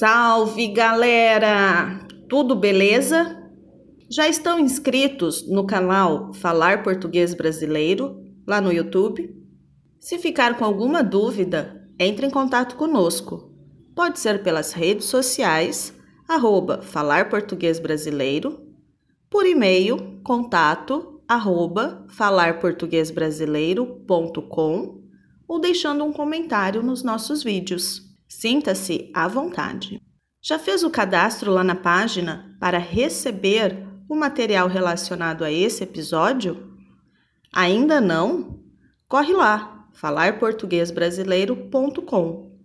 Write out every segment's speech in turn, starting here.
Salve galera! Tudo beleza? Já estão inscritos no canal Falar Português Brasileiro lá no YouTube? Se ficar com alguma dúvida, entre em contato conosco. Pode ser pelas redes sociais, arroba Falar Português Brasileiro, por e-mail, contato, arroba falarportuguesbrasileiro.com ou deixando um comentário nos nossos vídeos. Sinta-se à vontade. Já fez o cadastro lá na página para receber o material relacionado a esse episódio? Ainda não? Corre lá, falarportuguesbrasileiro.com.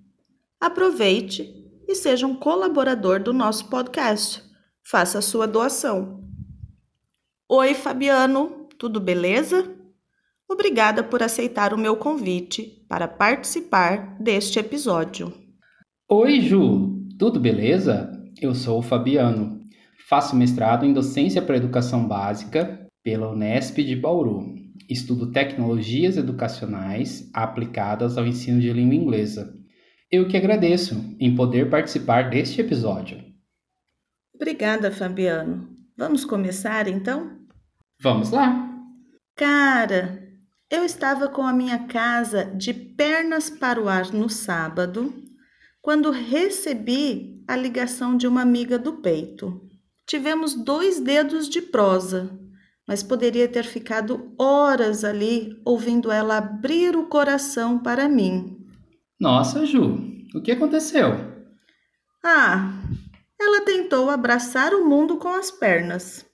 Aproveite e seja um colaborador do nosso podcast. Faça a sua doação. Oi, Fabiano, tudo beleza? Obrigada por aceitar o meu convite para participar deste episódio. Oi, Ju, tudo beleza? Eu sou o Fabiano. Faço mestrado em docência para educação básica pela Unesp de Bauru. Estudo tecnologias educacionais aplicadas ao ensino de língua inglesa. Eu que agradeço em poder participar deste episódio. Obrigada, Fabiano. Vamos começar então? Vamos lá! Cara, eu estava com a minha casa de pernas para o ar no sábado quando recebi a ligação de uma amiga do peito. Tivemos dois dedos de prosa, mas poderia ter ficado horas ali ouvindo ela abrir o coração para mim. Nossa, Ju, o que aconteceu? Ah, ela tentou abraçar o mundo com as pernas.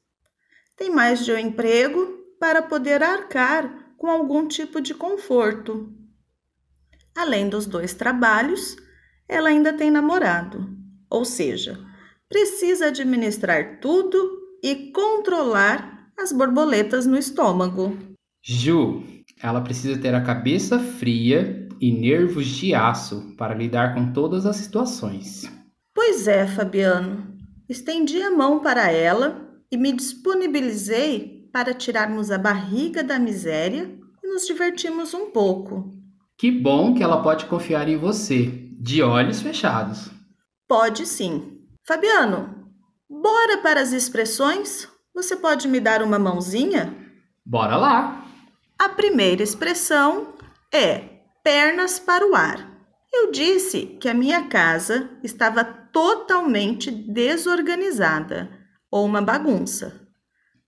Tem mais de um emprego para poder arcar com algum tipo de conforto. Além dos dois trabalhos, ela ainda tem namorado, ou seja, precisa administrar tudo e controlar as borboletas no estômago. Ju, ela precisa ter a cabeça fria e nervos de aço para lidar com todas as situações. Pois é, Fabiano. Estendi a mão para ela e me disponibilizei para tirarmos a barriga da miséria e nos divertirmos um pouco. Que bom que ela pode confiar em você, de olhos fechados. Pode sim. Fabiano, bora para as expressões? Você pode me dar uma mãozinha? Bora lá! A primeira expressão é pernas para o ar. Eu disse que a minha casa estava totalmente desorganizada ou uma bagunça.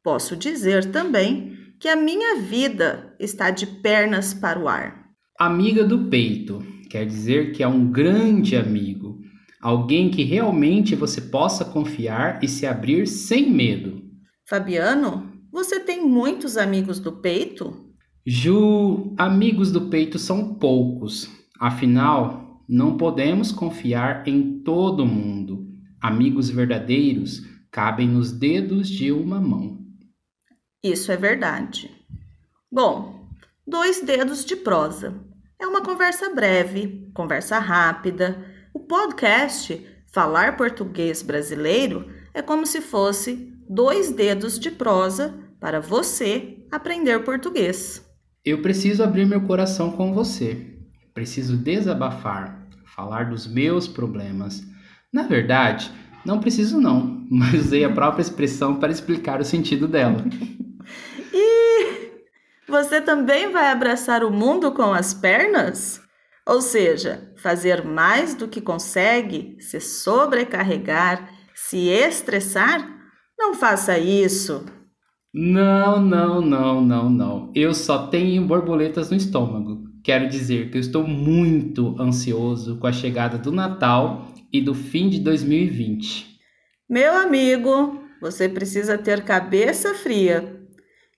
Posso dizer também que a minha vida está de pernas para o ar. Amiga do peito quer dizer que é um grande amigo, alguém que realmente você possa confiar e se abrir sem medo. Fabiano, você tem muitos amigos do peito? Ju, amigos do peito são poucos. Afinal, não podemos confiar em todo mundo. Amigos verdadeiros cabem nos dedos de uma mão. Isso é verdade. Bom, dois dedos de prosa. É uma conversa breve, conversa rápida. O podcast Falar Português Brasileiro é como se fosse dois dedos de prosa para você aprender português. Eu preciso abrir meu coração com você. Preciso desabafar, falar dos meus problemas. Na verdade, não preciso não, mas usei a própria expressão para explicar o sentido dela. Você também vai abraçar o mundo com as pernas? Ou seja, fazer mais do que consegue, se sobrecarregar, se estressar? Não faça isso. Não, não, não, não, não. Eu só tenho borboletas no estômago. Quero dizer que eu estou muito ansioso com a chegada do Natal e do fim de 2020. Meu amigo, você precisa ter cabeça fria.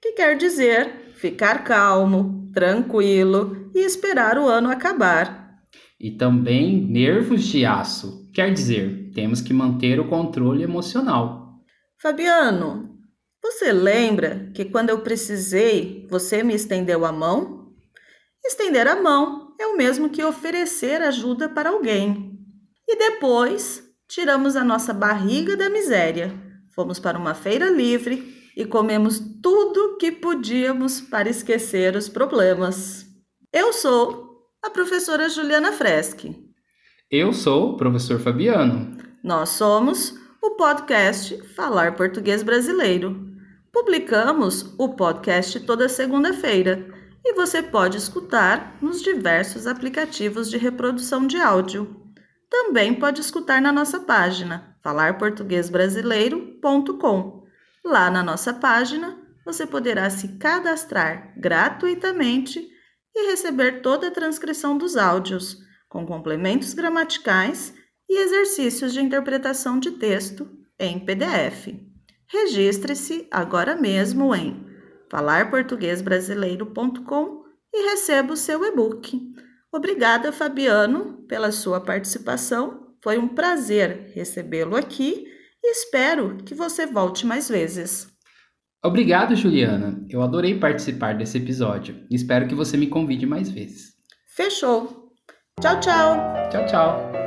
Que quer dizer ficar calmo, tranquilo e esperar o ano acabar. E também nervos de aço, quer dizer, temos que manter o controle emocional. Fabiano, você lembra que quando eu precisei, você me estendeu a mão? Estender a mão é o mesmo que oferecer ajuda para alguém. E depois, tiramos a nossa barriga da miséria. Fomos para uma feira livre e comemos tudo que podíamos para esquecer os problemas. Eu sou a professora Juliana Freschi. Eu sou o professor Fabiano. Nós somos o podcast Falar Português Brasileiro. Publicamos o podcast toda segunda-feira e você pode escutar nos diversos aplicativos de reprodução de áudio. Também pode escutar na nossa página falarportuguesbrasileiro.com. Lá na nossa página, você poderá se cadastrar gratuitamente e receber toda a transcrição dos áudios, com complementos gramaticais e exercícios de interpretação de texto em PDF. Registre-se agora mesmo em falarportuguesbrasileiro.com e receba o seu e-book. Obrigada, Fabiano, pela sua participação. Foi um prazer recebê-lo aqui e espero que você volte mais vezes. Obrigado, Juliana. Eu adorei participar desse episódio. Espero que você me convide mais vezes. Fechou. Tchau, tchau. Tchau, tchau.